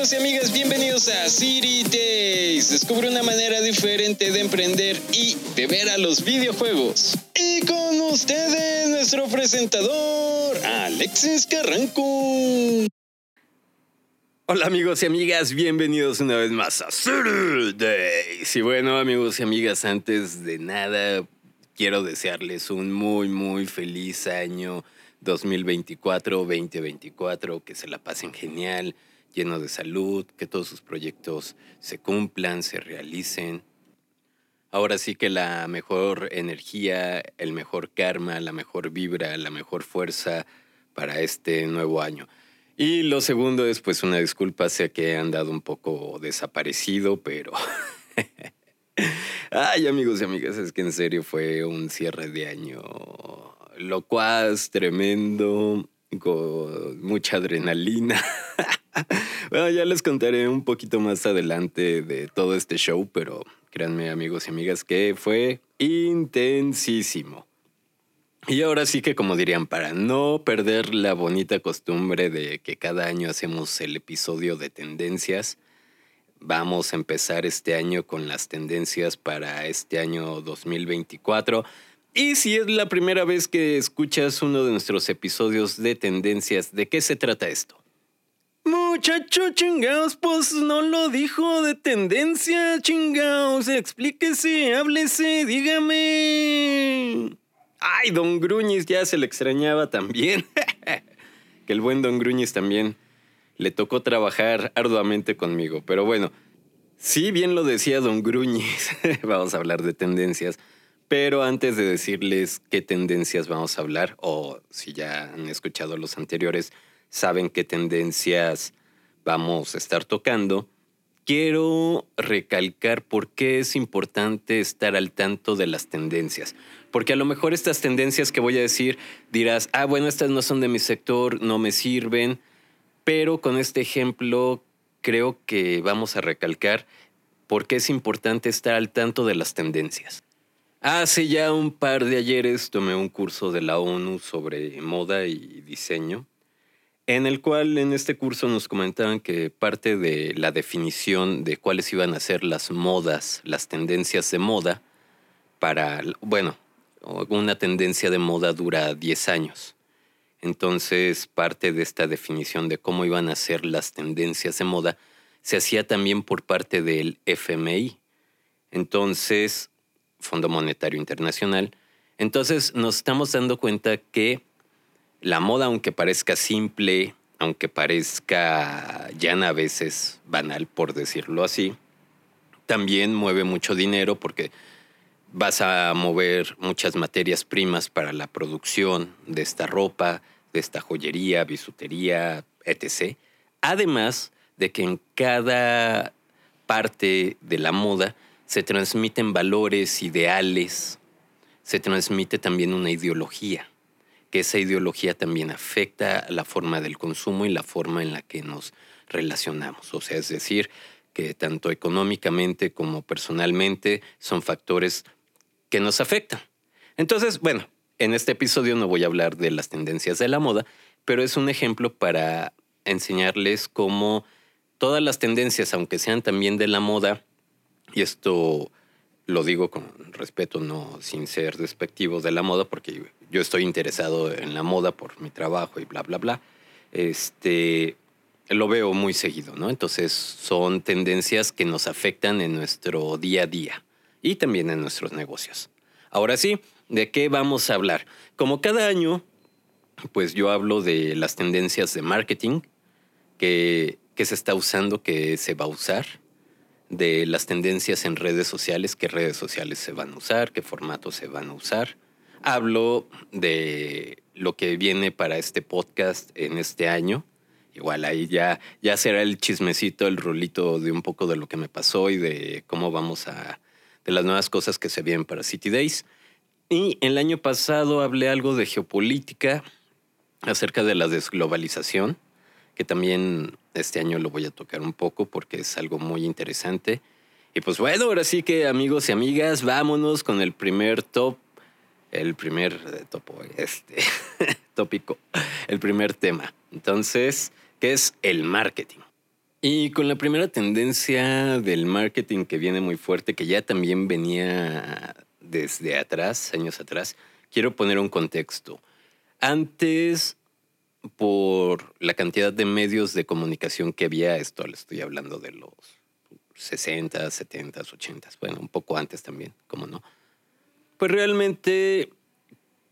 amigos y amigas, bienvenidos a City Days. Descubre una manera diferente de emprender y de ver a los videojuegos. Y con ustedes, nuestro presentador, Alexis Carranco. Hola amigos y amigas, bienvenidos una vez más a City Days. Y bueno amigos y amigas, antes de nada, quiero desearles un muy, muy feliz año 2024-2024, que se la pasen genial lleno de salud, que todos sus proyectos se cumplan, se realicen. Ahora sí que la mejor energía, el mejor karma, la mejor vibra, la mejor fuerza para este nuevo año. Y lo segundo es pues una disculpa, sé que he andado un poco desaparecido, pero... Ay amigos y amigas, es que en serio fue un cierre de año locuaz, tremendo, con mucha adrenalina. bueno, ya les contaré un poquito más adelante de todo este show, pero créanme amigos y amigas que fue intensísimo. Y ahora sí que como dirían, para no perder la bonita costumbre de que cada año hacemos el episodio de tendencias, vamos a empezar este año con las tendencias para este año 2024. Y si es la primera vez que escuchas uno de nuestros episodios de tendencias, ¿de qué se trata esto? Muchacho chingaos, pues no lo dijo de tendencia, chingaos. Explíquese, háblese, dígame. Ay, don Gruñis ya se le extrañaba también. que el buen don Gruñis también le tocó trabajar arduamente conmigo. Pero bueno, sí bien lo decía don Gruñis. vamos a hablar de tendencias. Pero antes de decirles qué tendencias vamos a hablar, o si ya han escuchado los anteriores, saben qué tendencias vamos a estar tocando, quiero recalcar por qué es importante estar al tanto de las tendencias. Porque a lo mejor estas tendencias que voy a decir dirás, ah, bueno, estas no son de mi sector, no me sirven, pero con este ejemplo creo que vamos a recalcar por qué es importante estar al tanto de las tendencias. Hace ya un par de ayeres tomé un curso de la ONU sobre moda y diseño en el cual en este curso nos comentaban que parte de la definición de cuáles iban a ser las modas, las tendencias de moda, para, bueno, una tendencia de moda dura 10 años. Entonces, parte de esta definición de cómo iban a ser las tendencias de moda se hacía también por parte del FMI. Entonces, Fondo Monetario Internacional. Entonces, nos estamos dando cuenta que la moda, aunque parezca simple, aunque parezca llana a veces, banal por decirlo así, también mueve mucho dinero porque vas a mover muchas materias primas para la producción de esta ropa, de esta joyería, bisutería, etc. Además de que en cada parte de la moda se transmiten valores, ideales, se transmite también una ideología que esa ideología también afecta la forma del consumo y la forma en la que nos relacionamos. O sea, es decir, que tanto económicamente como personalmente son factores que nos afectan. Entonces, bueno, en este episodio no voy a hablar de las tendencias de la moda, pero es un ejemplo para enseñarles cómo todas las tendencias, aunque sean también de la moda, y esto lo digo con respeto, no sin ser despectivo de la moda, porque yo estoy interesado en la moda por mi trabajo y bla, bla, bla. Este, lo veo muy seguido, ¿no? Entonces son tendencias que nos afectan en nuestro día a día y también en nuestros negocios. Ahora sí, ¿de qué vamos a hablar? Como cada año, pues yo hablo de las tendencias de marketing que, que se está usando, que se va a usar de las tendencias en redes sociales, qué redes sociales se van a usar, qué formatos se van a usar. Hablo de lo que viene para este podcast en este año. Igual ahí ya, ya será el chismecito, el rolito de un poco de lo que me pasó y de cómo vamos a, de las nuevas cosas que se vienen para City Days. Y el año pasado hablé algo de geopolítica acerca de la desglobalización que también este año lo voy a tocar un poco porque es algo muy interesante. Y pues bueno, ahora sí que amigos y amigas, vámonos con el primer top, el primer eh, topo, este tópico, el primer tema. Entonces, ¿qué es el marketing? Y con la primera tendencia del marketing que viene muy fuerte, que ya también venía desde atrás, años atrás, quiero poner un contexto. Antes, por la cantidad de medios de comunicación que había, esto le estoy hablando de los 60, 70, 80, bueno, un poco antes también, ¿cómo no? Pues realmente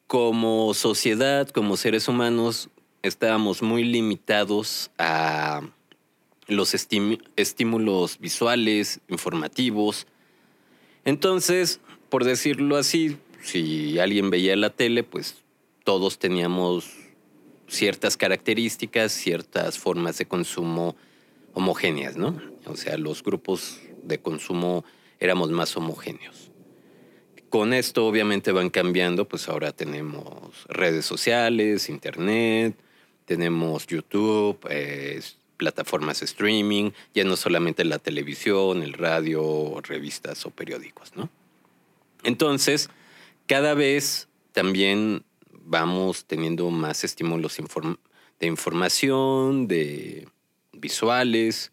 como sociedad, como seres humanos, estábamos muy limitados a los estímulos visuales, informativos. Entonces, por decirlo así, si alguien veía la tele, pues todos teníamos ciertas características, ciertas formas de consumo homogéneas, ¿no? O sea, los grupos de consumo éramos más homogéneos. Con esto obviamente van cambiando, pues ahora tenemos redes sociales, internet, tenemos YouTube, plataformas de streaming, ya no solamente la televisión, el radio, revistas o periódicos, ¿no? Entonces, cada vez también vamos teniendo más estímulos de información, de visuales,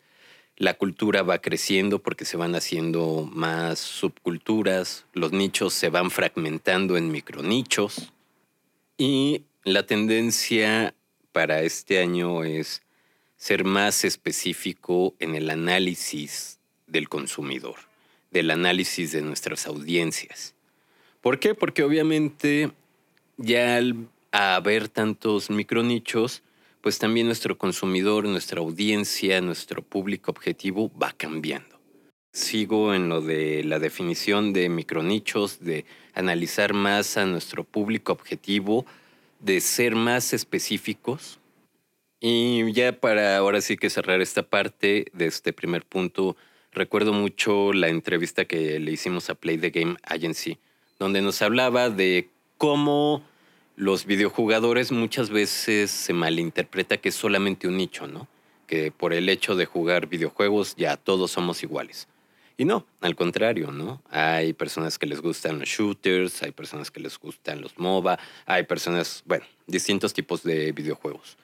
la cultura va creciendo porque se van haciendo más subculturas, los nichos se van fragmentando en micronichos y la tendencia para este año es ser más específico en el análisis del consumidor, del análisis de nuestras audiencias. ¿Por qué? Porque obviamente ya al haber tantos micronichos, pues también nuestro consumidor, nuestra audiencia, nuestro público objetivo va cambiando. Sigo en lo de la definición de micronichos, de analizar más a nuestro público objetivo, de ser más específicos. Y ya para ahora sí que cerrar esta parte de este primer punto, recuerdo mucho la entrevista que le hicimos a Play the Game Agency, donde nos hablaba de cómo los videojugadores muchas veces se malinterpreta que es solamente un nicho, ¿no? Que por el hecho de jugar videojuegos ya todos somos iguales. Y no, al contrario, ¿no? Hay personas que les gustan los shooters, hay personas que les gustan los MOBA, hay personas, bueno, distintos tipos de videojuegos.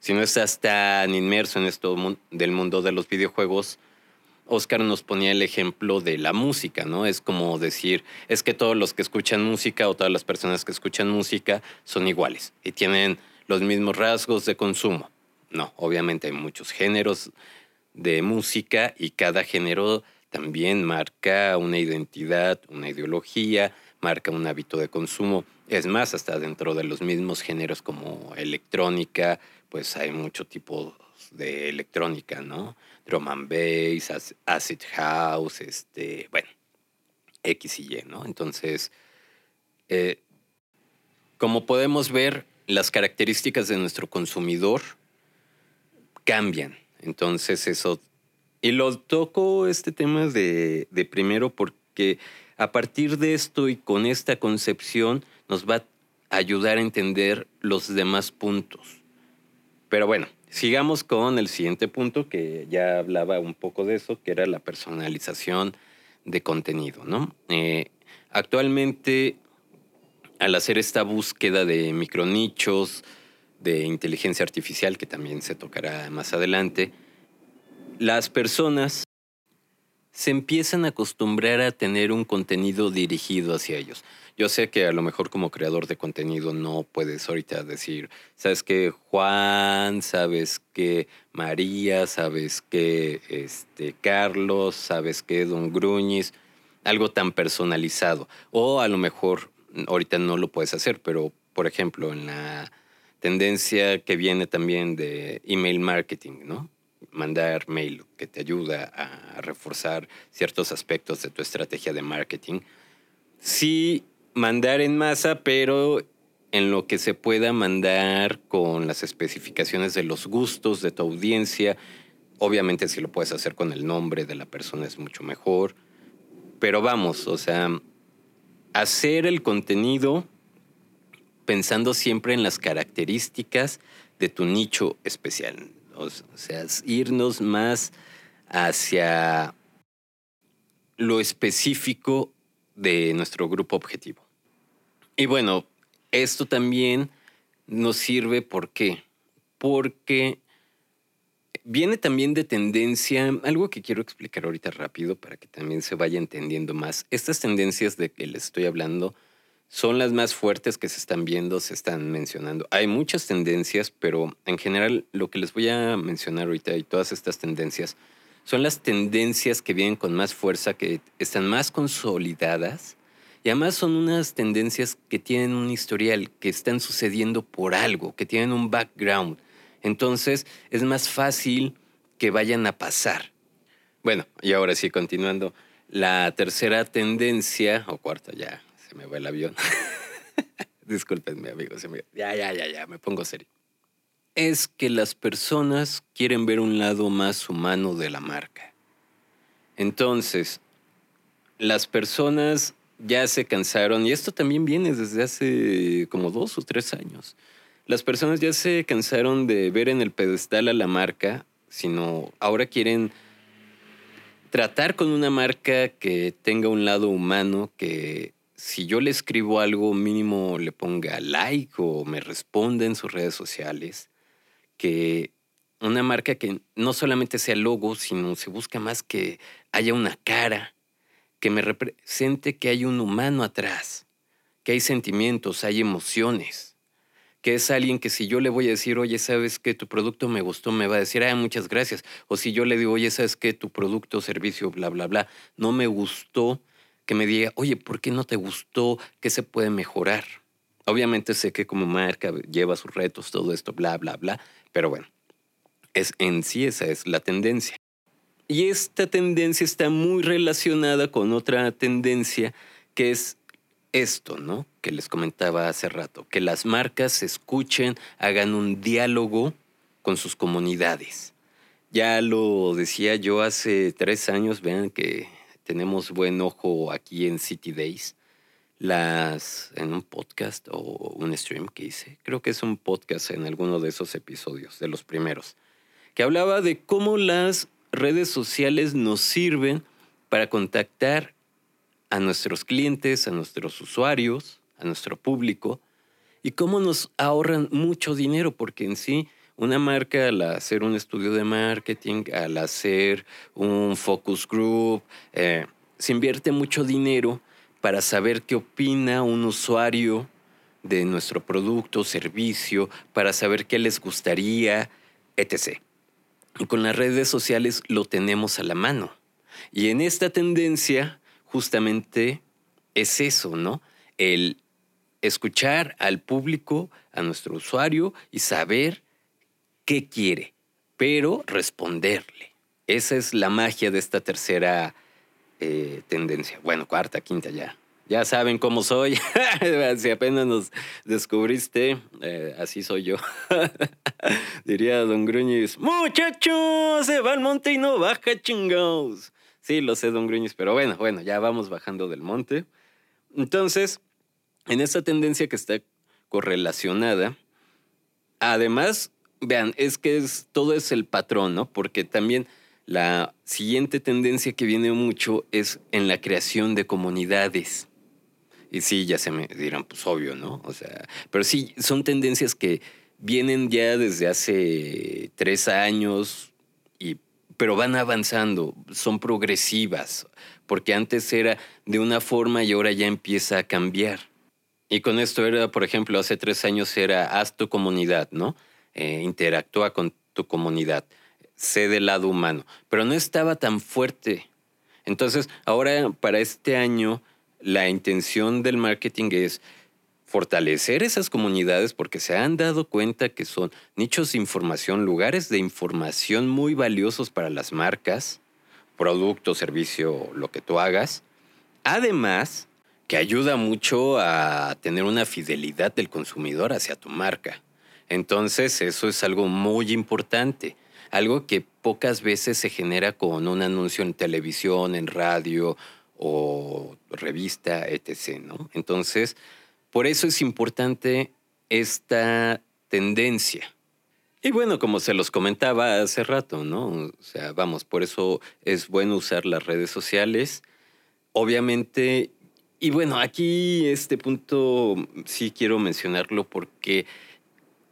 Si no estás tan inmerso en esto del mundo de los videojuegos, Oscar nos ponía el ejemplo de la música, ¿no? Es como decir, es que todos los que escuchan música o todas las personas que escuchan música son iguales y tienen los mismos rasgos de consumo. No, obviamente hay muchos géneros de música y cada género también marca una identidad, una ideología, marca un hábito de consumo. Es más, hasta dentro de los mismos géneros como electrónica, pues hay mucho tipo de electrónica, ¿no? Drum and bass, acid house, este, bueno, X y Y, ¿no? Entonces, eh, como podemos ver, las características de nuestro consumidor cambian. Entonces, eso. Y lo toco este tema de, de primero porque a partir de esto y con esta concepción nos va a ayudar a entender los demás puntos. Pero bueno, Sigamos con el siguiente punto que ya hablaba un poco de eso, que era la personalización de contenido, ¿no? Eh, actualmente, al hacer esta búsqueda de micronichos, de inteligencia artificial, que también se tocará más adelante, las personas se empiezan a acostumbrar a tener un contenido dirigido hacia ellos. Yo sé que a lo mejor como creador de contenido no puedes ahorita decir, sabes que Juan, sabes que María, sabes que este Carlos, sabes que Don Gruñis, algo tan personalizado. O a lo mejor ahorita no lo puedes hacer, pero por ejemplo en la tendencia que viene también de email marketing, ¿no? Mandar mail que te ayuda a reforzar ciertos aspectos de tu estrategia de marketing. Sí mandar en masa, pero en lo que se pueda mandar con las especificaciones de los gustos de tu audiencia. Obviamente si lo puedes hacer con el nombre de la persona es mucho mejor. Pero vamos, o sea, hacer el contenido pensando siempre en las características de tu nicho especial. O sea, irnos más hacia lo específico de nuestro grupo objetivo. Y bueno, esto también nos sirve ¿por qué? Porque viene también de tendencia, algo que quiero explicar ahorita rápido para que también se vaya entendiendo más. Estas tendencias de que les estoy hablando son las más fuertes que se están viendo, se están mencionando. Hay muchas tendencias, pero en general lo que les voy a mencionar ahorita y todas estas tendencias son las tendencias que vienen con más fuerza, que están más consolidadas y además son unas tendencias que tienen un historial, que están sucediendo por algo, que tienen un background. Entonces es más fácil que vayan a pasar. Bueno, y ahora sí, continuando. La tercera tendencia, o cuarta ya, se me va el avión. Disculpenme, amigos. Ya, ya, ya, ya, me pongo serio. Es que las personas quieren ver un lado más humano de la marca. Entonces, las personas ya se cansaron, y esto también viene desde hace como dos o tres años. Las personas ya se cansaron de ver en el pedestal a la marca, sino ahora quieren tratar con una marca que tenga un lado humano, que si yo le escribo algo mínimo le ponga like o me responda en sus redes sociales, que una marca que no solamente sea logo, sino se busca más que haya una cara, que me represente que hay un humano atrás, que hay sentimientos, hay emociones, que es alguien que si yo le voy a decir, oye, sabes que tu producto me gustó, me va a decir, ah, muchas gracias. O si yo le digo, oye, sabes que tu producto, servicio, bla, bla, bla, no me gustó, que me diga, oye, ¿por qué no te gustó? ¿Qué se puede mejorar? Obviamente sé que como marca lleva sus retos, todo esto, bla, bla, bla, pero bueno, es en sí esa es la tendencia. Y esta tendencia está muy relacionada con otra tendencia que es esto, ¿no? Que les comentaba hace rato, que las marcas escuchen, hagan un diálogo con sus comunidades. Ya lo decía yo hace tres años, vean que tenemos buen ojo aquí en City Days. Las, en un podcast o un stream que hice, creo que es un podcast en alguno de esos episodios, de los primeros, que hablaba de cómo las redes sociales nos sirven para contactar a nuestros clientes, a nuestros usuarios, a nuestro público, y cómo nos ahorran mucho dinero, porque en sí una marca al hacer un estudio de marketing, al hacer un focus group, eh, se invierte mucho dinero para saber qué opina un usuario de nuestro producto, servicio, para saber qué les gustaría, etc. Y con las redes sociales lo tenemos a la mano. Y en esta tendencia, justamente es eso, ¿no? El escuchar al público, a nuestro usuario y saber qué quiere, pero responderle. Esa es la magia de esta tercera eh, tendencia. Bueno, cuarta, quinta ya. Ya saben cómo soy. si apenas nos descubriste, eh, así soy yo. Diría Don Gruñiz, muchachos, se va al monte y no baja chingados. Sí, lo sé, Don Gruñiz, pero bueno, bueno, ya vamos bajando del monte. Entonces, en esta tendencia que está correlacionada, además vean, es que es, todo es el patrón, ¿no? Porque también la siguiente tendencia que viene mucho es en la creación de comunidades. Y sí, ya se me dirán, pues obvio, ¿no? O sea, pero sí, son tendencias que vienen ya desde hace tres años, y, pero van avanzando, son progresivas, porque antes era de una forma y ahora ya empieza a cambiar. Y con esto era, por ejemplo, hace tres años era haz tu comunidad, ¿no? Eh, interactúa con tu comunidad, sé del lado humano, pero no estaba tan fuerte. Entonces, ahora para este año, la intención del marketing es fortalecer esas comunidades porque se han dado cuenta que son nichos de información, lugares de información muy valiosos para las marcas, producto, servicio, lo que tú hagas. Además, que ayuda mucho a tener una fidelidad del consumidor hacia tu marca. Entonces, eso es algo muy importante, algo que pocas veces se genera con un anuncio en televisión, en radio o revista, etc. ¿no? Entonces, por eso es importante esta tendencia. Y bueno, como se los comentaba hace rato, ¿no? O sea, vamos, por eso es bueno usar las redes sociales. Obviamente, y bueno, aquí este punto sí quiero mencionarlo porque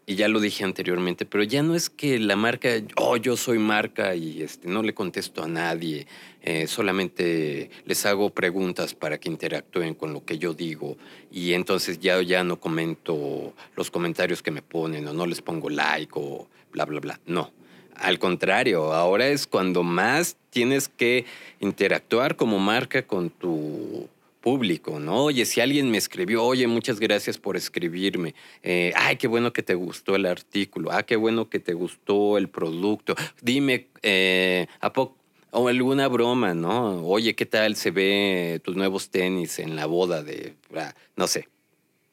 y ya lo dije anteriormente, pero ya no es que la marca, oh, yo soy marca y este, no le contesto a nadie, eh, solamente les hago preguntas para que interactúen con lo que yo digo y entonces ya, ya no comento los comentarios que me ponen o no les pongo like o bla, bla, bla. No. Al contrario, ahora es cuando más tienes que interactuar como marca con tu público, ¿no? Oye, si alguien me escribió, oye, muchas gracias por escribirme. Eh, ay, qué bueno que te gustó el artículo. Ah, qué bueno que te gustó el producto. Dime, eh, ¿a poco? O alguna broma, ¿no? Oye, ¿qué tal se ve tus nuevos tenis en la boda de, ah, no sé.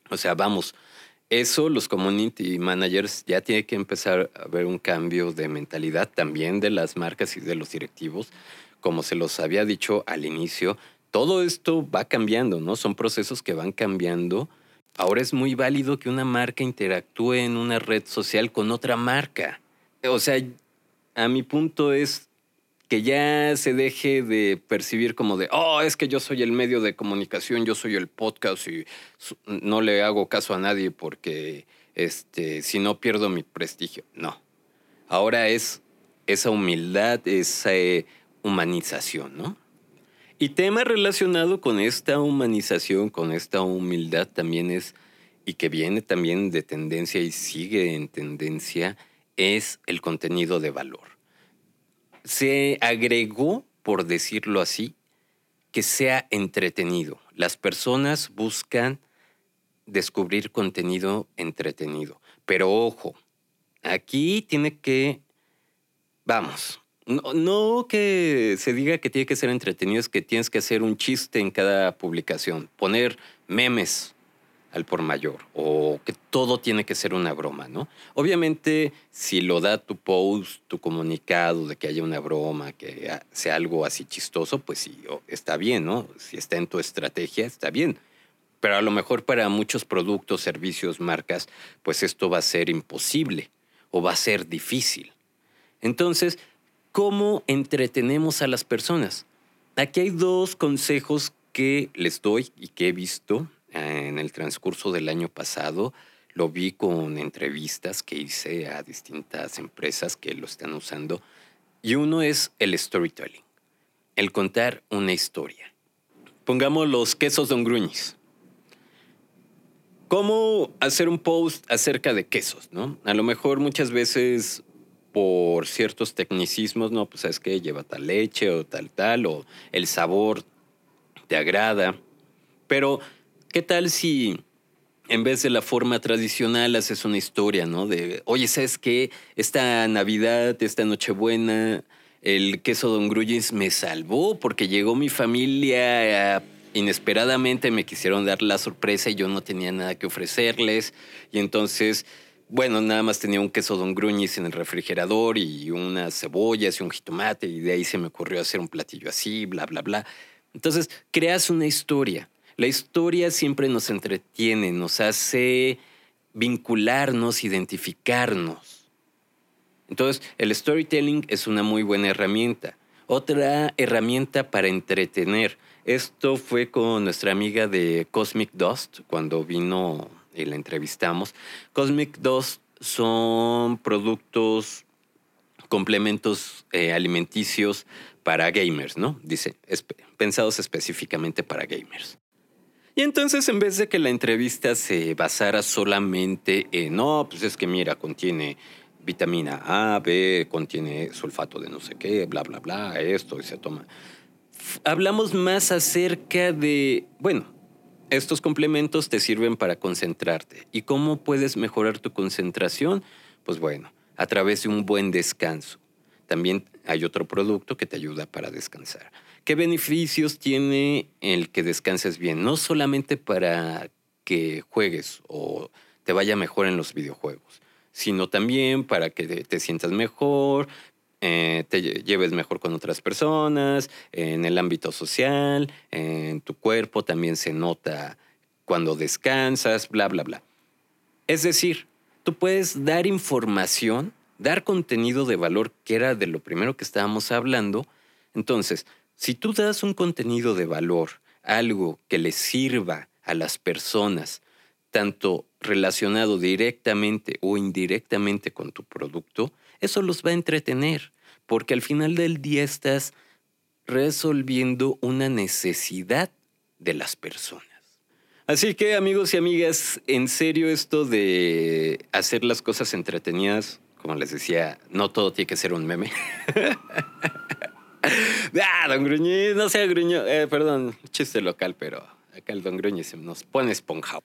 O sea, vamos, eso los community managers ya tienen que empezar a ver un cambio de mentalidad también de las marcas y de los directivos. Como se los había dicho al inicio, todo esto va cambiando, ¿no? Son procesos que van cambiando. Ahora es muy válido que una marca interactúe en una red social con otra marca. O sea, a mi punto es que ya se deje de percibir como de, oh, es que yo soy el medio de comunicación, yo soy el podcast y no le hago caso a nadie porque este, si no pierdo mi prestigio. No. Ahora es esa humildad, esa humanización, ¿no? Y tema relacionado con esta humanización, con esta humildad también es, y que viene también de tendencia y sigue en tendencia, es el contenido de valor. Se agregó, por decirlo así, que sea entretenido. Las personas buscan descubrir contenido entretenido. Pero ojo, aquí tiene que, vamos, no, que se diga que tiene que ser entretenido, es que tienes que hacer un chiste en cada publicación, poner memes al por mayor o que todo tiene que ser una broma, ¿no? Obviamente, si lo da tu post, tu comunicado de que haya una broma, que sea algo así chistoso, pues sí, está bien, ¿no? Si está en tu estrategia, está bien. Pero a lo mejor para muchos productos, servicios, marcas, pues esto va a ser imposible o va a ser difícil. Entonces, cómo entretenemos a las personas. Aquí hay dos consejos que les doy y que he visto en el transcurso del año pasado. Lo vi con entrevistas que hice a distintas empresas que lo están usando. Y uno es el storytelling, el contar una historia. Pongamos los quesos Don Gruñis. ¿Cómo hacer un post acerca de quesos? ¿no? A lo mejor muchas veces por ciertos tecnicismos, no, pues es que lleva tal leche o tal tal, o el sabor te agrada. Pero, ¿qué tal si en vez de la forma tradicional haces una historia, ¿no? De, oye, ¿sabes qué? Esta Navidad, esta Nochebuena, el queso Don Gruyens me salvó porque llegó mi familia inesperadamente, me quisieron dar la sorpresa y yo no tenía nada que ofrecerles. Y entonces bueno, nada más tenía un queso Don Gruñis en el refrigerador y unas cebollas y un jitomate y de ahí se me ocurrió hacer un platillo así, bla, bla, bla. Entonces, creas una historia. La historia siempre nos entretiene, nos hace vincularnos, identificarnos. Entonces, el storytelling es una muy buena herramienta. Otra herramienta para entretener. Esto fue con nuestra amiga de Cosmic Dust cuando vino y la entrevistamos. Cosmic 2 son productos, complementos eh, alimenticios para gamers, ¿no? Dice, pensados específicamente para gamers. Y entonces, en vez de que la entrevista se basara solamente en, no, pues es que mira, contiene vitamina A, B, contiene sulfato de no sé qué, bla, bla, bla, esto, y se toma. Hablamos más acerca de, bueno, estos complementos te sirven para concentrarte. ¿Y cómo puedes mejorar tu concentración? Pues bueno, a través de un buen descanso. También hay otro producto que te ayuda para descansar. ¿Qué beneficios tiene el que descanses bien? No solamente para que juegues o te vaya mejor en los videojuegos, sino también para que te sientas mejor, eh, te lleves mejor con otras personas, en el ámbito social, en tu cuerpo también se nota cuando descansas, bla, bla, bla. Es decir, tú puedes dar información, dar contenido de valor, que era de lo primero que estábamos hablando. Entonces, si tú das un contenido de valor, algo que le sirva a las personas, tanto relacionado directamente o indirectamente con tu producto, eso los va a entretener, porque al final del día estás resolviendo una necesidad de las personas. Así que amigos y amigas, en serio esto de hacer las cosas entretenidas, como les decía, no todo tiene que ser un meme. ah, don Gruñiz, no sea Gruño, eh, perdón, chiste local, pero acá el don Gruñiz nos pone esponja.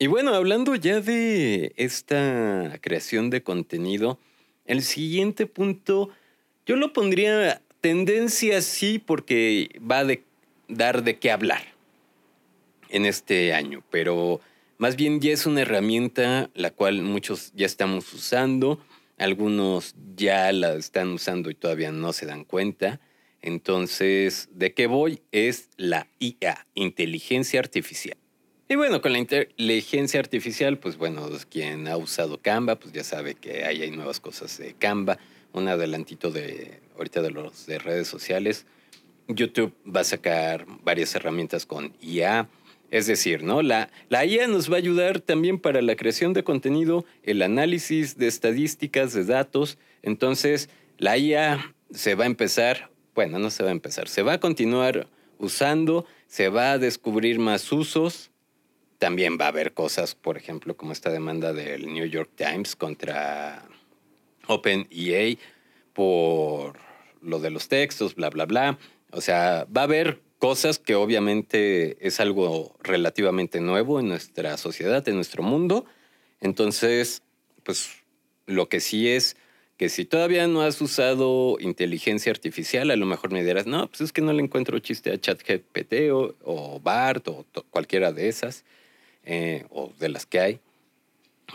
Y bueno, hablando ya de esta creación de contenido, el siguiente punto yo lo pondría tendencia sí porque va a dar de qué hablar en este año, pero más bien ya es una herramienta la cual muchos ya estamos usando, algunos ya la están usando y todavía no se dan cuenta. Entonces, ¿de qué voy? Es la IA, inteligencia artificial. Y bueno, con la inteligencia artificial, pues bueno, quien ha usado Canva, pues ya sabe que ahí hay nuevas cosas de Canva, un adelantito de ahorita de los de redes sociales. YouTube va a sacar varias herramientas con IA, es decir, ¿no? La, la IA nos va a ayudar también para la creación de contenido, el análisis de estadísticas, de datos. Entonces, la IA se va a empezar, bueno, no se va a empezar, se va a continuar usando, se va a descubrir más usos. También va a haber cosas, por ejemplo, como esta demanda del New York Times contra OpenEA por lo de los textos, bla, bla, bla. O sea, va a haber cosas que obviamente es algo relativamente nuevo en nuestra sociedad, en nuestro mundo. Entonces, pues lo que sí es que si todavía no has usado inteligencia artificial, a lo mejor me dirás, no, pues es que no le encuentro chiste a ChatGPT o, o BART o cualquiera de esas, eh, o de las que hay.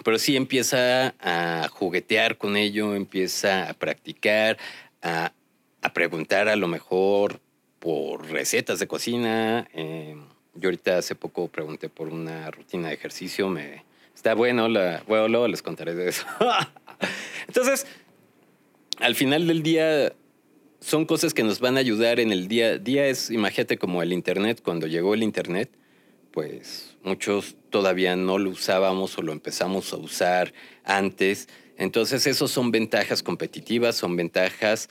Pero sí empieza a juguetear con ello, empieza a practicar, a, a preguntar a lo mejor por recetas de cocina. Eh, yo ahorita hace poco pregunté por una rutina de ejercicio. Me, está bueno, la, bueno, luego les contaré de eso. Entonces, al final del día, son cosas que nos van a ayudar en el día. Día es, imagínate como el Internet, cuando llegó el Internet, pues muchos todavía no lo usábamos o lo empezamos a usar antes. Entonces, esos son ventajas competitivas, son ventajas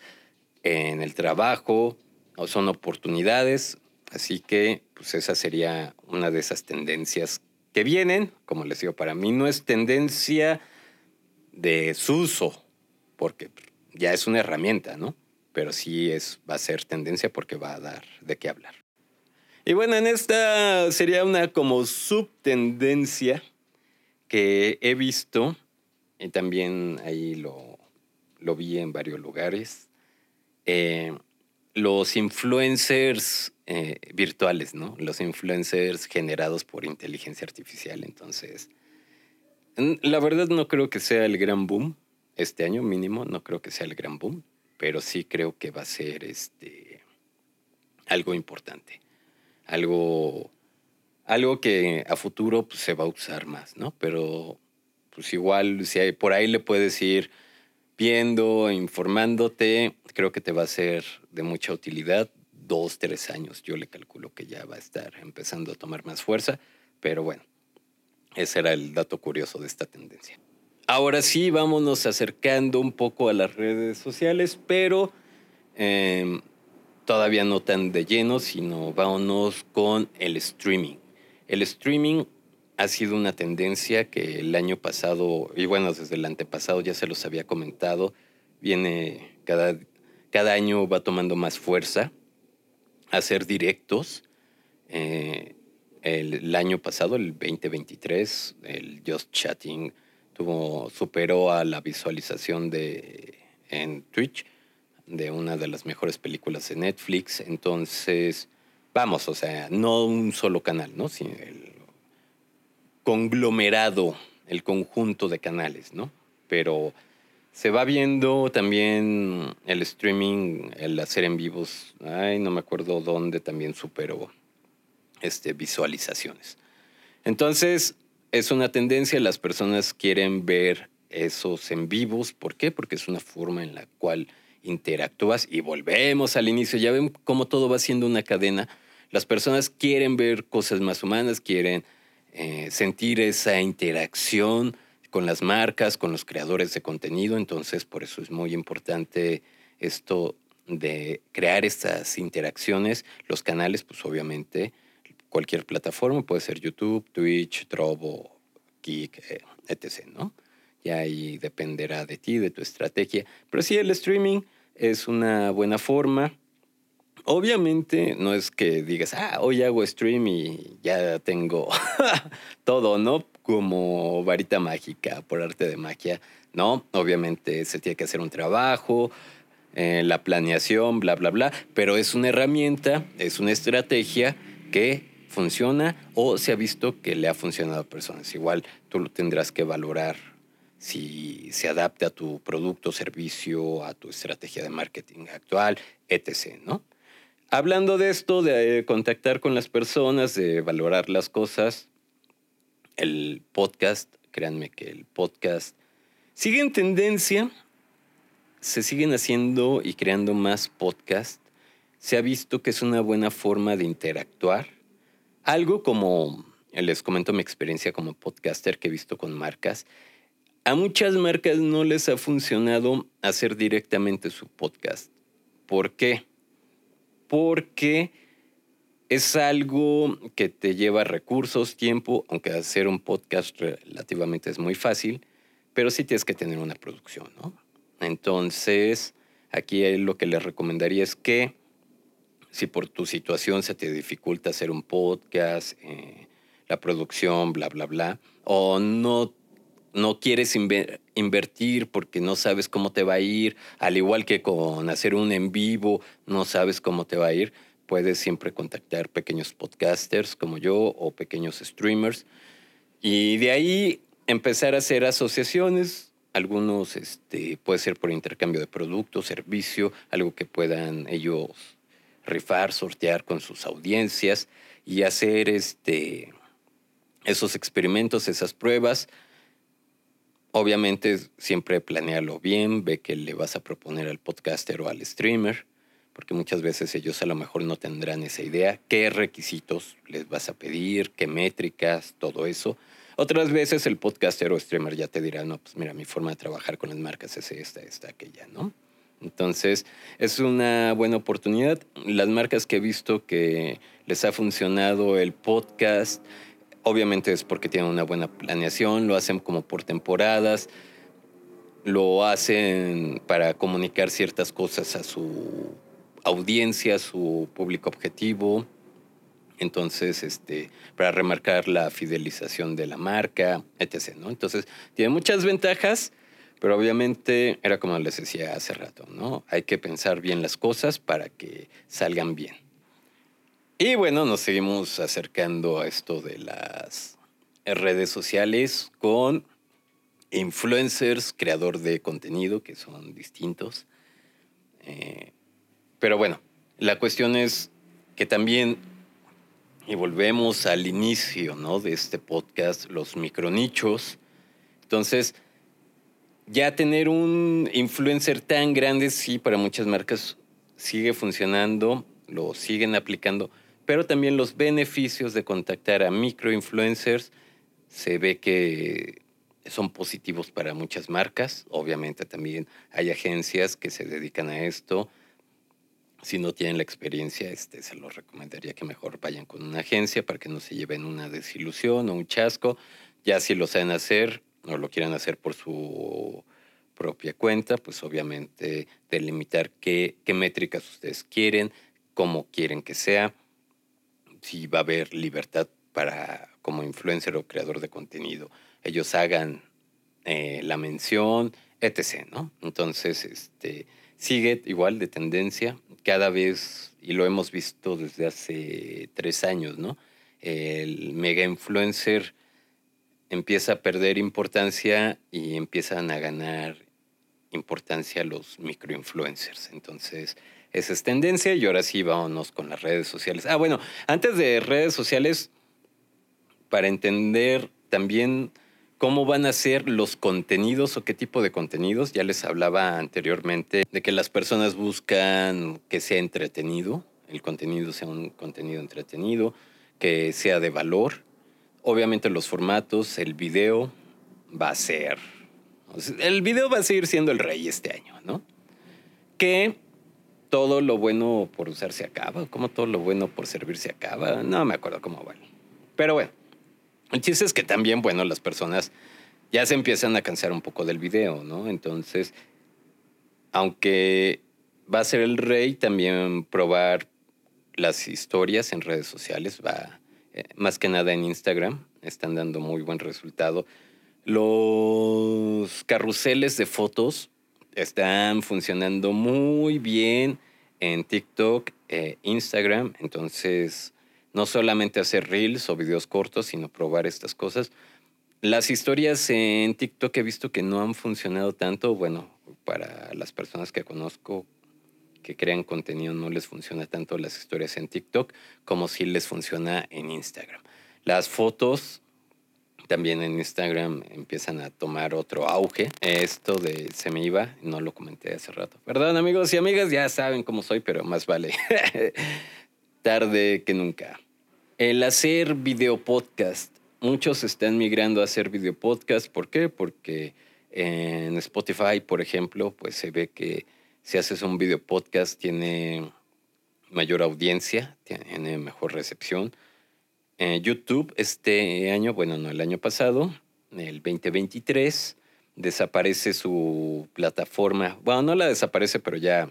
en el trabajo, o son oportunidades. Así que, pues esa sería una de esas tendencias que vienen. Como les digo, para mí no es tendencia de uso, porque ya es una herramienta, ¿no? Pero sí es, va a ser tendencia porque va a dar de qué hablar. Y bueno, en esta sería una como subtendencia que he visto y también ahí lo, lo vi en varios lugares. Eh, los influencers eh, virtuales, ¿no? Los influencers generados por inteligencia artificial. Entonces, la verdad no creo que sea el gran boom este año mínimo, no creo que sea el gran boom, pero sí creo que va a ser este algo importante, algo algo que a futuro pues, se va a usar más, ¿no? Pero pues igual si por ahí le puedes ir viendo, informándote, creo que te va a ser de mucha utilidad. Dos, tres años, yo le calculo que ya va a estar empezando a tomar más fuerza, pero bueno, ese era el dato curioso de esta tendencia. Ahora sí, vámonos acercando un poco a las redes sociales, pero em, todavía no tan de lleno, sino vámonos con el streaming. El streaming ha sido una tendencia que el año pasado, y bueno, desde el antepasado ya se los había comentado, viene cada, cada año va tomando más fuerza, hacer directos. Eh, el, año pasado, el 2023, el Just Chatting tuvo, superó a la visualización de, en Twitch de una de las mejores películas de Netflix. Entonces, vamos, o sea, no un solo canal, ¿no? Sino el, conglomerado, el conjunto de canales, ¿no? Pero se va viendo también el streaming, el hacer en vivos, ay, no me acuerdo dónde también superó este, visualizaciones. Entonces, es una tendencia, las personas quieren ver esos en vivos. ¿Por qué? Porque es una forma en la cual interactúas y volvemos al inicio. Ya ven cómo todo va siendo una cadena. Las personas quieren ver cosas más humanas, quieren eh, sentir esa interacción con las marcas, con los creadores de contenido. Entonces, por eso es muy importante esto de crear estas interacciones. Los canales, pues obviamente, cualquier plataforma, puede ser YouTube, Twitch, Trovo, Kik, eh, etc., ¿no? Y ahí dependerá de ti, de tu estrategia. Pero sí, el streaming es una buena forma. Obviamente no es que digas, ah, hoy hago stream y ya tengo todo, ¿no? Como varita mágica, por arte de magia. No, obviamente se tiene que hacer un trabajo, eh, la planeación, bla, bla, bla, pero es una herramienta, es una estrategia que funciona o se ha visto que le ha funcionado a personas. Igual tú lo tendrás que valorar si se adapta a tu producto, servicio, a tu estrategia de marketing actual, etc. ¿no? Hablando de esto, de contactar con las personas, de valorar las cosas, el podcast, créanme que el podcast sigue en tendencia, se siguen haciendo y creando más podcasts. Se ha visto que es una buena forma de interactuar. Algo como, les comento mi experiencia como podcaster que he visto con marcas, a muchas marcas no les ha funcionado hacer directamente su podcast. ¿Por qué? Porque es algo que te lleva recursos, tiempo, aunque hacer un podcast relativamente es muy fácil, pero sí tienes que tener una producción, ¿no? Entonces, aquí lo que les recomendaría es que si por tu situación se te dificulta hacer un podcast, eh, la producción, bla, bla, bla, o no no quieres invertir porque no sabes cómo te va a ir, al igual que con hacer un en vivo, no sabes cómo te va a ir, puedes siempre contactar pequeños podcasters como yo o pequeños streamers y de ahí empezar a hacer asociaciones. Algunos este, puede ser por intercambio de productos, servicio, algo que puedan ellos rifar, sortear con sus audiencias y hacer este, esos experimentos, esas pruebas Obviamente siempre planealo bien, ve qué le vas a proponer al podcaster o al streamer, porque muchas veces ellos a lo mejor no tendrán esa idea, qué requisitos les vas a pedir, qué métricas, todo eso. Otras veces el podcaster o streamer ya te dirá, no, pues mira, mi forma de trabajar con las marcas es esta, esta, aquella, ¿no? Entonces, es una buena oportunidad. Las marcas que he visto que les ha funcionado el podcast, Obviamente es porque tienen una buena planeación, lo hacen como por temporadas, lo hacen para comunicar ciertas cosas a su audiencia, a su público objetivo. Entonces, este, para remarcar la fidelización de la marca, etc. ¿no? Entonces, tiene muchas ventajas, pero obviamente era como les decía hace rato, ¿no? Hay que pensar bien las cosas para que salgan bien. Y bueno, nos seguimos acercando a esto de las redes sociales con influencers, creador de contenido, que son distintos. Eh, pero bueno, la cuestión es que también, y volvemos al inicio ¿no? de este podcast, los micronichos. Entonces, ya tener un influencer tan grande, sí, para muchas marcas sigue funcionando, lo siguen aplicando pero también los beneficios de contactar a microinfluencers se ve que son positivos para muchas marcas. Obviamente también hay agencias que se dedican a esto. Si no tienen la experiencia, este, se los recomendaría que mejor vayan con una agencia para que no se lleven una desilusión o un chasco. Ya si lo saben hacer o lo quieran hacer por su propia cuenta, pues obviamente delimitar qué, qué métricas ustedes quieren, cómo quieren que sea si va a haber libertad para, como influencer o creador de contenido, ellos hagan eh, la mención, etc., ¿no? Entonces, este, sigue igual de tendencia, cada vez, y lo hemos visto desde hace tres años, ¿no? El mega influencer empieza a perder importancia y empiezan a ganar importancia los microinfluencers. Entonces, esa es tendencia y ahora sí vámonos con las redes sociales. Ah, bueno, antes de redes sociales, para entender también cómo van a ser los contenidos o qué tipo de contenidos, ya les hablaba anteriormente de que las personas buscan que sea entretenido, el contenido sea un contenido entretenido, que sea de valor. obviamente los formatos, el video va a ser... El video va a seguir siendo el rey este año, ¿no? Que todo lo bueno por usar se acaba, como todo lo bueno por servir se acaba, no me acuerdo cómo va. Pero bueno, el chiste es que también, bueno, las personas ya se empiezan a cansar un poco del video, ¿no? Entonces, aunque va a ser el rey, también probar las historias en redes sociales va, eh, más que nada en Instagram, están dando muy buen resultado. Los carruseles de fotos están funcionando muy bien en TikTok, e Instagram, entonces no solamente hacer reels o videos cortos, sino probar estas cosas. Las historias en TikTok he visto que no han funcionado tanto, bueno, para las personas que conozco que crean contenido no les funciona tanto las historias en TikTok como si les funciona en Instagram. Las fotos también en Instagram empiezan a tomar otro auge. Esto de se me iba, no lo comenté hace rato. Perdón amigos y amigas, ya saben cómo soy, pero más vale tarde que nunca. El hacer video podcast. Muchos están migrando a hacer video podcast. ¿Por qué? Porque en Spotify, por ejemplo, pues se ve que si haces un video podcast tiene mayor audiencia, tiene mejor recepción. En YouTube este año, bueno, no, el año pasado, el 2023, desaparece su plataforma. Bueno, no la desaparece, pero ya,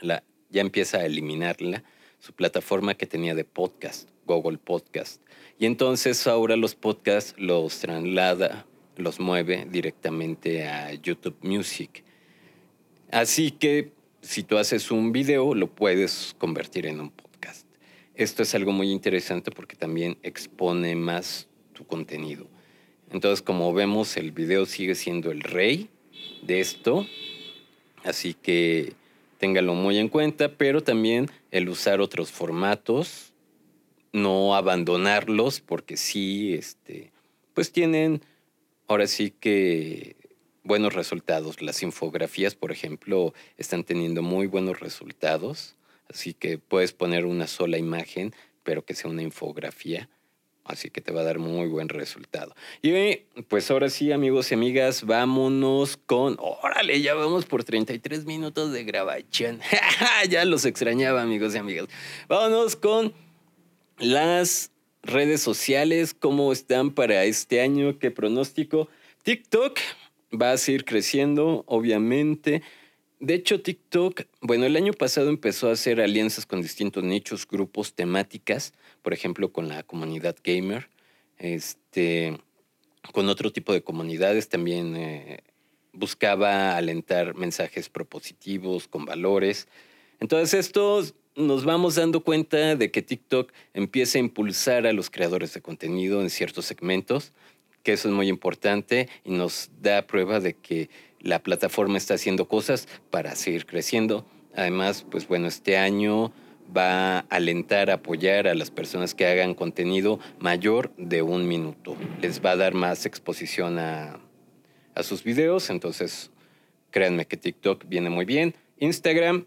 la, ya empieza a eliminarla, su plataforma que tenía de podcast, Google Podcast. Y entonces ahora los podcasts los traslada, los mueve directamente a YouTube Music. Así que si tú haces un video, lo puedes convertir en un podcast. Esto es algo muy interesante porque también expone más tu contenido. Entonces, como vemos, el video sigue siendo el rey de esto. Así que téngalo muy en cuenta, pero también el usar otros formatos, no abandonarlos, porque sí, este, pues tienen, ahora sí que buenos resultados. Las infografías, por ejemplo, están teniendo muy buenos resultados. Así que puedes poner una sola imagen, pero que sea una infografía. Así que te va a dar muy buen resultado. Y pues ahora sí, amigos y amigas, vámonos con... Órale, ya vamos por 33 minutos de grabación. ya los extrañaba, amigos y amigas. Vámonos con las redes sociales, cómo están para este año, qué pronóstico. TikTok, va a seguir creciendo, obviamente. De hecho, TikTok, bueno, el año pasado empezó a hacer alianzas con distintos nichos, grupos, temáticas, por ejemplo, con la comunidad gamer, este, con otro tipo de comunidades también eh, buscaba alentar mensajes propositivos, con valores. Entonces, esto nos vamos dando cuenta de que TikTok empieza a impulsar a los creadores de contenido en ciertos segmentos que eso es muy importante y nos da prueba de que la plataforma está haciendo cosas para seguir creciendo. Además, pues bueno, este año va a alentar, apoyar a las personas que hagan contenido mayor de un minuto. Les va a dar más exposición a, a sus videos, entonces créanme que TikTok viene muy bien. Instagram,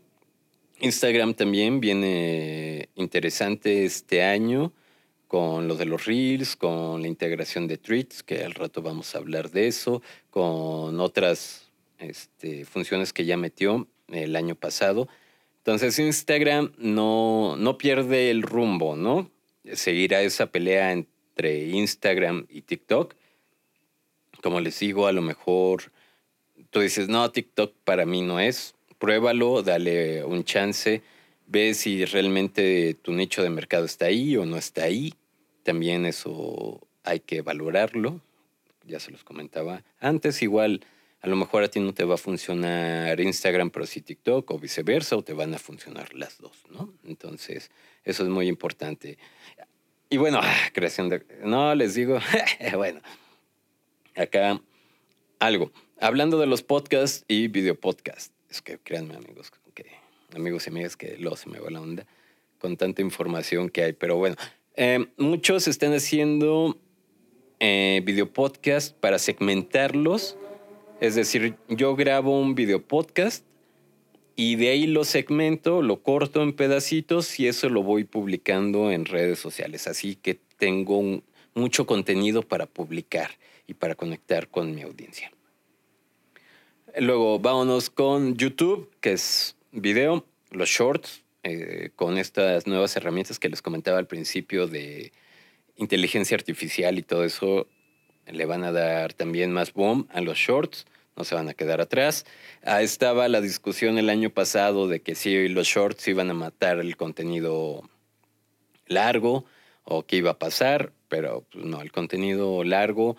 Instagram también viene interesante este año con lo de los reels, con la integración de tweets, que al rato vamos a hablar de eso, con otras este, funciones que ya metió el año pasado. Entonces Instagram no, no pierde el rumbo, ¿no? Seguirá esa pelea entre Instagram y TikTok. Como les digo, a lo mejor tú dices, no, TikTok para mí no es. Pruébalo, dale un chance ve si realmente tu nicho de mercado está ahí o no está ahí. También eso hay que valorarlo. Ya se los comentaba antes. Igual, a lo mejor a ti no te va a funcionar Instagram, pero sí TikTok o viceversa, o te van a funcionar las dos, ¿no? Entonces, eso es muy importante. Y bueno, ah, creación de... No, les digo, bueno, acá algo. Hablando de los podcasts y video podcasts. Es que créanme, amigos, que amigos y amigas, que luego se me va la onda con tanta información que hay. Pero bueno, eh, muchos están haciendo eh, video podcast para segmentarlos. Es decir, yo grabo un video podcast y de ahí lo segmento, lo corto en pedacitos y eso lo voy publicando en redes sociales. Así que tengo mucho contenido para publicar y para conectar con mi audiencia. Luego vámonos con YouTube, que es video, los shorts, eh, con estas nuevas herramientas que les comentaba al principio de inteligencia artificial y todo eso, le van a dar también más boom a los shorts, no se van a quedar atrás. Ah, estaba la discusión el año pasado de que si los shorts iban a matar el contenido largo o qué iba a pasar, pero pues, no, el contenido largo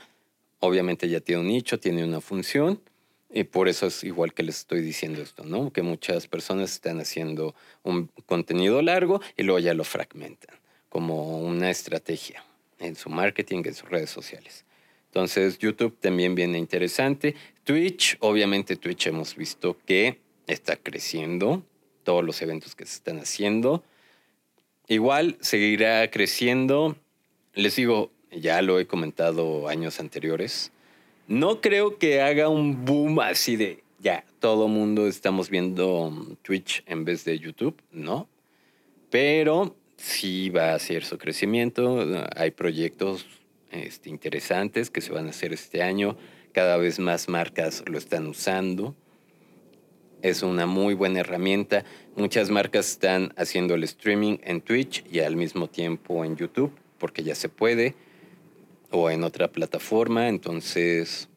obviamente ya tiene un nicho, tiene una función. Y por eso es igual que les estoy diciendo esto, ¿no? Que muchas personas están haciendo un contenido largo y luego ya lo fragmentan como una estrategia en su marketing, en sus redes sociales. Entonces, YouTube también viene interesante. Twitch, obviamente Twitch hemos visto que está creciendo, todos los eventos que se están haciendo. Igual seguirá creciendo. Les digo, ya lo he comentado años anteriores. No creo que haga un boom así de ya, todo mundo estamos viendo Twitch en vez de YouTube, no. Pero sí va a hacer su crecimiento. Hay proyectos este, interesantes que se van a hacer este año. Cada vez más marcas lo están usando. Es una muy buena herramienta. Muchas marcas están haciendo el streaming en Twitch y al mismo tiempo en YouTube, porque ya se puede, o en otra plataforma. Entonces,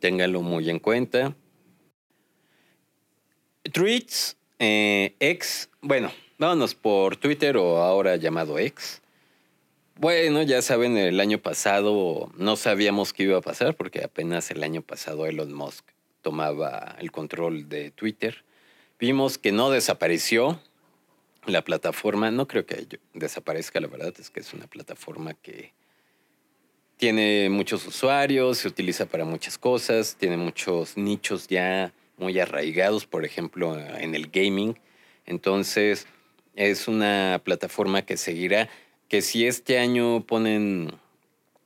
ténganlo muy en cuenta. Tweets, eh, X, bueno, vámonos por Twitter o ahora llamado X. Bueno, ya saben, el año pasado no sabíamos qué iba a pasar porque apenas el año pasado Elon Musk tomaba el control de Twitter. Vimos que no desapareció la plataforma. No creo que desaparezca, la verdad es que es una plataforma que tiene muchos usuarios, se utiliza para muchas cosas, tiene muchos nichos ya muy arraigados, por ejemplo, en el gaming. Entonces, es una plataforma que seguirá que si este año ponen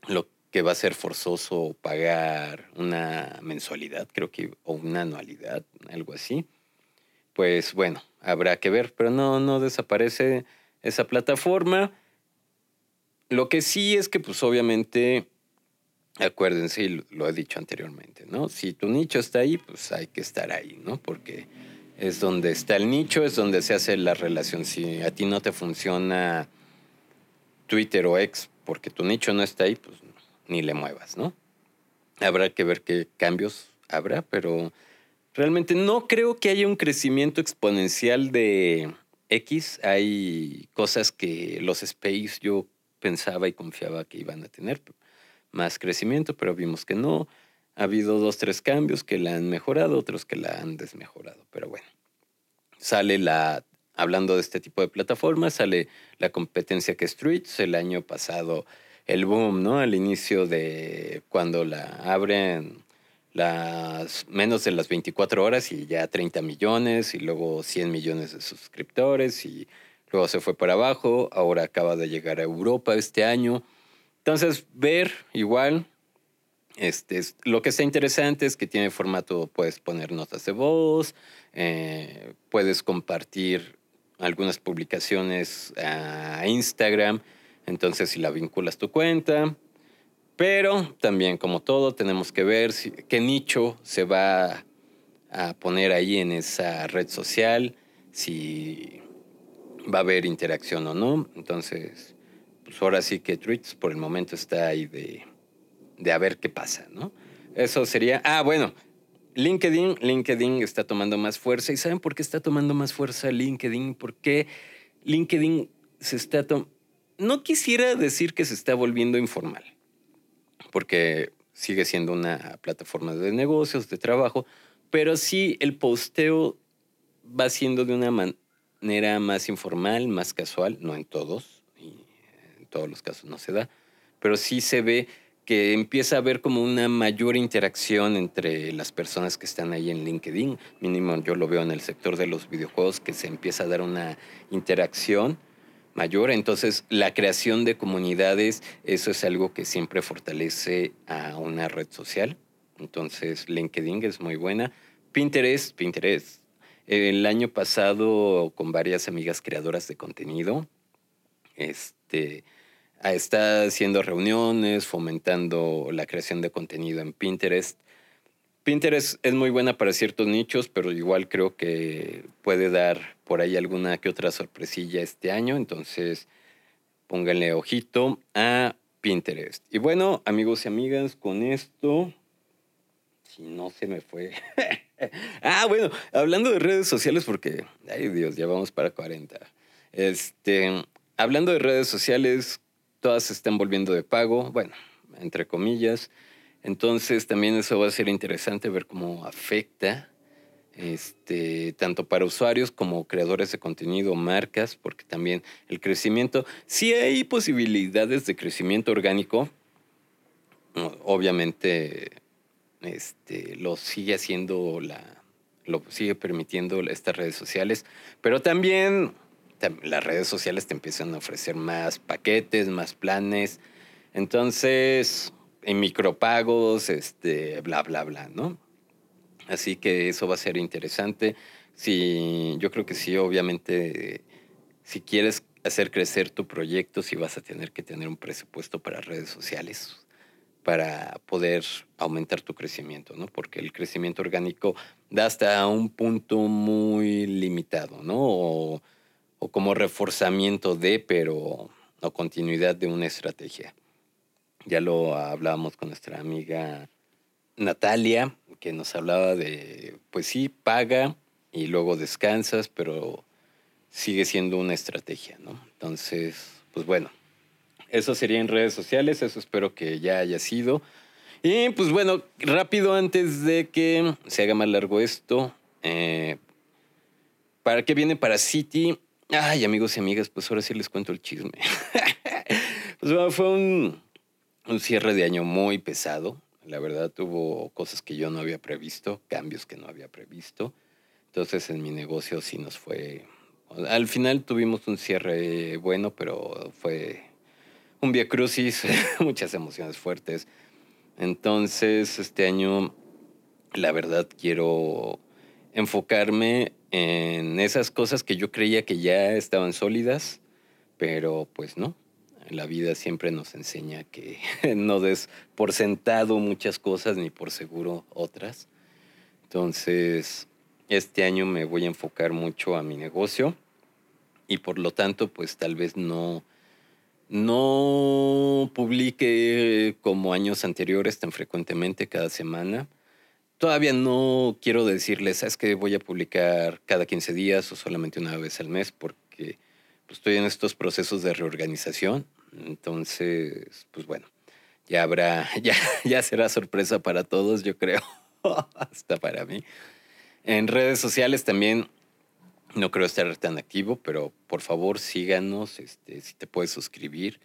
lo que va a ser forzoso pagar una mensualidad, creo que, o una anualidad, algo así, pues bueno, habrá que ver, pero no, no desaparece esa plataforma. Lo que sí es que, pues obviamente, acuérdense, y lo he dicho anteriormente, ¿no? Si tu nicho está ahí, pues hay que estar ahí, ¿no? Porque es donde está el nicho, es donde se hace la relación. Si a ti no te funciona Twitter o X, porque tu nicho no está ahí, pues ni le muevas, ¿no? Habrá que ver qué cambios habrá, pero realmente no creo que haya un crecimiento exponencial de X. Hay cosas que los space yo pensaba y confiaba que iban a tener más crecimiento, pero vimos que no. Ha habido dos, tres cambios que la han mejorado, otros que la han desmejorado, pero bueno. Sale la hablando de este tipo de plataformas, sale la competencia que es Twitch. El año pasado, el boom, ¿no? Al inicio de cuando la abren las menos de las 24 horas y ya 30 millones y luego 100 millones de suscriptores y luego se fue para abajo, ahora acaba de llegar a Europa este año. Entonces, ver igual, este, lo que está interesante es que tiene formato, puedes poner notas de voz, eh, puedes compartir algunas publicaciones a Instagram, entonces si la vinculas tu cuenta, pero también como todo tenemos que ver qué nicho se va a poner ahí en esa red social, si va a haber interacción o no, entonces pues ahora sí que Twitch por el momento está ahí de, de a ver qué pasa, ¿no? Eso sería, ah, bueno, LinkedIn, LinkedIn está tomando más fuerza. ¿Y saben por qué está tomando más fuerza LinkedIn? Porque LinkedIn se está tomando... No quisiera decir que se está volviendo informal, porque sigue siendo una plataforma de negocios, de trabajo, pero sí el posteo va siendo de una manera más informal, más casual, no en todos, y en todos los casos no se da, pero sí se ve que empieza a haber como una mayor interacción entre las personas que están ahí en LinkedIn. Mínimo yo lo veo en el sector de los videojuegos, que se empieza a dar una interacción mayor. Entonces, la creación de comunidades, eso es algo que siempre fortalece a una red social. Entonces, LinkedIn es muy buena. Pinterest, Pinterest. El año pasado, con varias amigas creadoras de contenido, este, está haciendo reuniones, fomentando la creación de contenido en Pinterest. Pinterest es muy buena para ciertos nichos, pero igual creo que puede dar por ahí alguna que otra sorpresilla este año. Entonces, pónganle ojito a Pinterest. Y bueno, amigos y amigas, con esto, si no se me fue. ah, bueno, hablando de redes sociales, porque, ay Dios, ya vamos para 40. Este, hablando de redes sociales, todas se están volviendo de pago, bueno, entre comillas. Entonces también eso va a ser interesante ver cómo afecta este, tanto para usuarios como creadores de contenido, marcas, porque también el crecimiento, sí hay posibilidades de crecimiento orgánico, obviamente este, lo sigue haciendo la, lo sigue permitiendo estas redes sociales, pero también las redes sociales te empiezan a ofrecer más paquetes, más planes, entonces en micropagos, este, bla, bla, bla, ¿no? Así que eso va a ser interesante. Sí, yo creo que sí, obviamente, si quieres hacer crecer tu proyecto, sí vas a tener que tener un presupuesto para redes sociales para poder aumentar tu crecimiento, ¿no? Porque el crecimiento orgánico da hasta un punto muy limitado, ¿no? O como reforzamiento de, pero no continuidad de una estrategia. Ya lo hablábamos con nuestra amiga Natalia, que nos hablaba de, pues sí, paga y luego descansas, pero sigue siendo una estrategia, ¿no? Entonces, pues bueno, eso sería en redes sociales, eso espero que ya haya sido. Y pues bueno, rápido antes de que se haga más largo esto, eh, ¿para qué viene para City? Ay, amigos y amigas, pues ahora sí les cuento el chisme. pues bueno, fue un, un cierre de año muy pesado. La verdad, tuvo cosas que yo no había previsto, cambios que no había previsto. Entonces, en mi negocio sí nos fue. Al final tuvimos un cierre bueno, pero fue un via crucis, muchas emociones fuertes. Entonces, este año, la verdad, quiero enfocarme en esas cosas que yo creía que ya estaban sólidas, pero pues no la vida siempre nos enseña que no des por sentado muchas cosas ni por seguro otras. Entonces, este año me voy a enfocar mucho a mi negocio y por lo tanto, pues tal vez no, no publique como años anteriores tan frecuentemente cada semana. Todavía no quiero decirles, es que voy a publicar cada 15 días o solamente una vez al mes porque pues, estoy en estos procesos de reorganización entonces, pues bueno, ya habrá, ya, será sorpresa para todos, yo creo, hasta para mí. En redes sociales también no creo estar tan activo, pero por favor síganos, este, si te puedes suscribir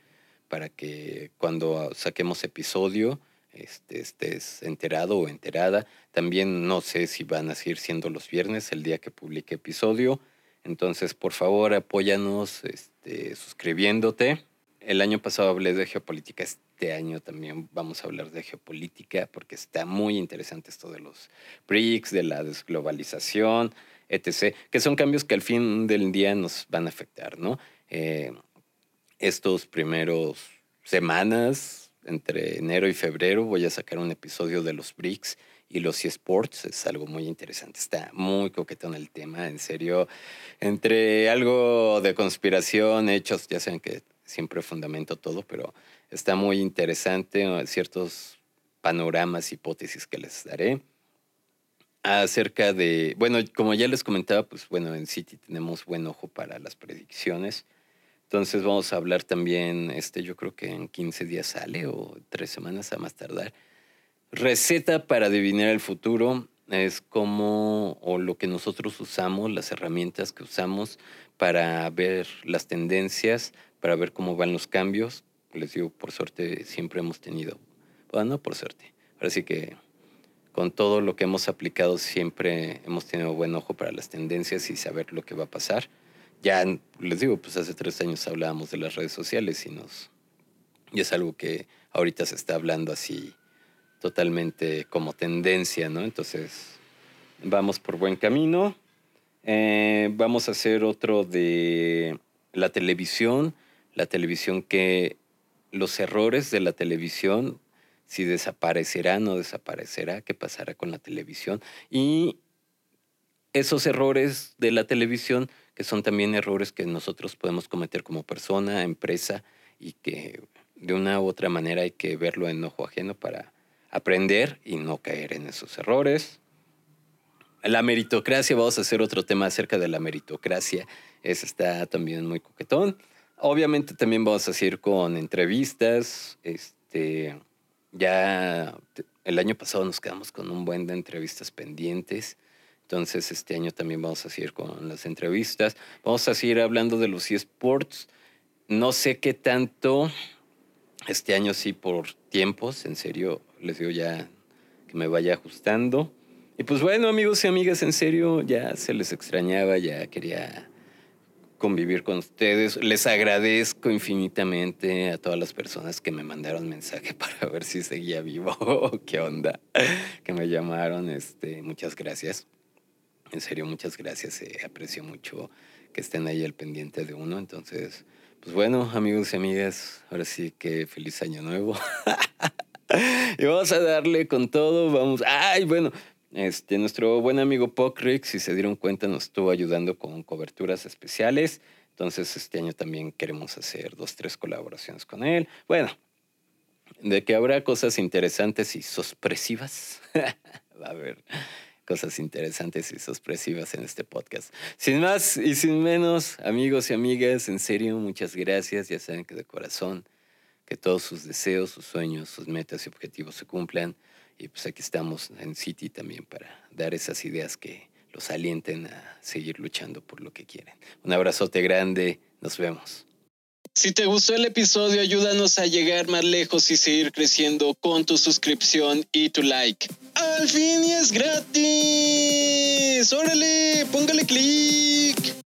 para que cuando saquemos episodio este, estés enterado o enterada. También no sé si van a seguir siendo los viernes el día que publique episodio. Entonces, por favor, apóyanos este, suscribiéndote el año pasado hablé de geopolítica, este año también vamos a hablar de geopolítica porque está muy interesante esto de los BRICS, de la desglobalización, etc., que son cambios que al fin del día nos van a afectar, ¿no? Eh, estos primeros semanas, entre enero y febrero, voy a sacar un episodio de los BRICS y los eSports. Es algo muy interesante. Está muy coquetón el tema, en serio. Entre algo de conspiración, hechos, ya saben que siempre fundamento todo, pero está muy interesante ciertos panoramas, hipótesis que les daré acerca de, bueno, como ya les comentaba, pues bueno, en City tenemos buen ojo para las predicciones. Entonces vamos a hablar también, este, yo creo que en 15 días sale o tres semanas a más tardar. Receta para adivinar el futuro es como, o lo que nosotros usamos, las herramientas que usamos para ver las tendencias, para ver cómo van los cambios. Les digo, por suerte siempre hemos tenido, bueno, por suerte. Ahora que con todo lo que hemos aplicado siempre hemos tenido buen ojo para las tendencias y saber lo que va a pasar. Ya les digo, pues hace tres años hablábamos de las redes sociales y nos y es algo que ahorita se está hablando así totalmente como tendencia, ¿no? Entonces vamos por buen camino. Eh, vamos a hacer otro de la televisión la televisión que los errores de la televisión, si desaparecerá no desaparecerá, qué pasará con la televisión y esos errores de la televisión, que son también errores que nosotros podemos cometer como persona, empresa, y que de una u otra manera hay que verlo en ojo ajeno para aprender y no caer en esos errores. La meritocracia, vamos a hacer otro tema acerca de la meritocracia. Ese está también muy coquetón. Obviamente también vamos a seguir con entrevistas. Este, ya el año pasado nos quedamos con un buen de entrevistas pendientes. Entonces este año también vamos a seguir con las entrevistas. Vamos a seguir hablando de los eSports. No sé qué tanto. Este año sí por tiempos. En serio, les digo ya que me vaya ajustando. Y pues bueno, amigos y amigas, en serio, ya se les extrañaba, ya quería convivir con ustedes. Les agradezco infinitamente a todas las personas que me mandaron mensaje para ver si seguía vivo qué onda, que me llamaron. Este, muchas gracias. En serio, muchas gracias. aprecio mucho que estén ahí al pendiente de uno. Entonces, pues bueno, amigos y amigas, ahora sí que feliz año nuevo. y vamos a darle con todo. Vamos. Ay, bueno, este, nuestro buen amigo Pocrick, si se dieron cuenta, nos estuvo ayudando con coberturas especiales. Entonces, este año también queremos hacer dos, tres colaboraciones con él. Bueno, de que habrá cosas interesantes y sorpresivas. Va a haber cosas interesantes y sorpresivas en este podcast. Sin más y sin menos, amigos y amigas, en serio, muchas gracias. Ya saben que de corazón, que todos sus deseos, sus sueños, sus metas y objetivos se cumplan. Y pues aquí estamos en City también para dar esas ideas que los alienten a seguir luchando por lo que quieren. Un abrazote grande, nos vemos. Si te gustó el episodio, ayúdanos a llegar más lejos y seguir creciendo con tu suscripción y tu like. ¡Al fin y es gratis! ¡Órale! ¡Póngale clic!